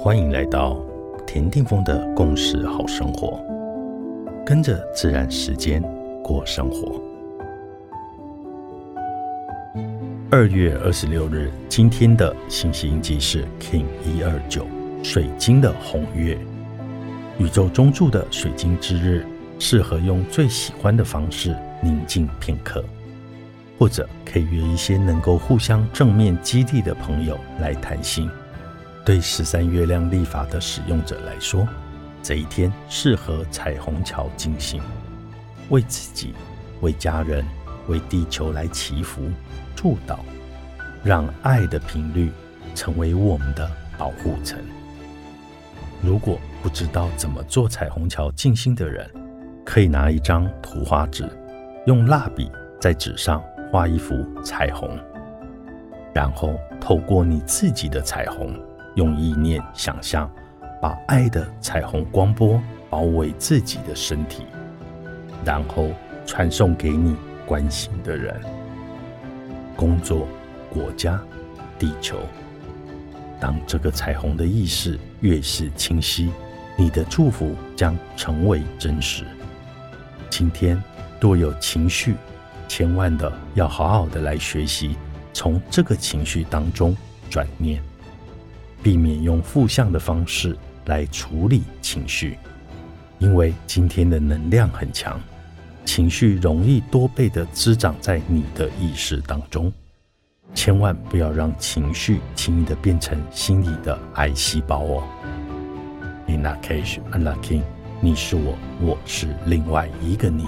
欢迎来到田定峰的共识好生活，跟着自然时间过生活。二月二十六日，今天的星系印记是 King 一二九，水晶的红月。宇宙中柱的水晶之日，适合用最喜欢的方式宁静片刻，或者可以约一些能够互相正面激励的朋友来谈心。对十三月亮历法的使用者来说，这一天适合彩虹桥进行，为自己、为家人、为地球来祈福、祝祷，让爱的频率成为我们的保护层。如果不知道怎么做彩虹桥静心的人，可以拿一张图画纸，用蜡笔在纸上画一幅彩虹，然后透过你自己的彩虹。用意念想象，把爱的彩虹光波包围自己的身体，然后传送给你关心的人、工作、国家、地球。当这个彩虹的意识越是清晰，你的祝福将成为真实。今天多有情绪，千万的要好好的来学习，从这个情绪当中转念。避免用负向的方式来处理情绪，因为今天的能量很强，情绪容易多倍的滋长在你的意识当中。千万不要让情绪轻易的变成心里的癌细胞哦。In that case, unlucky，你是我，我是另外一个你。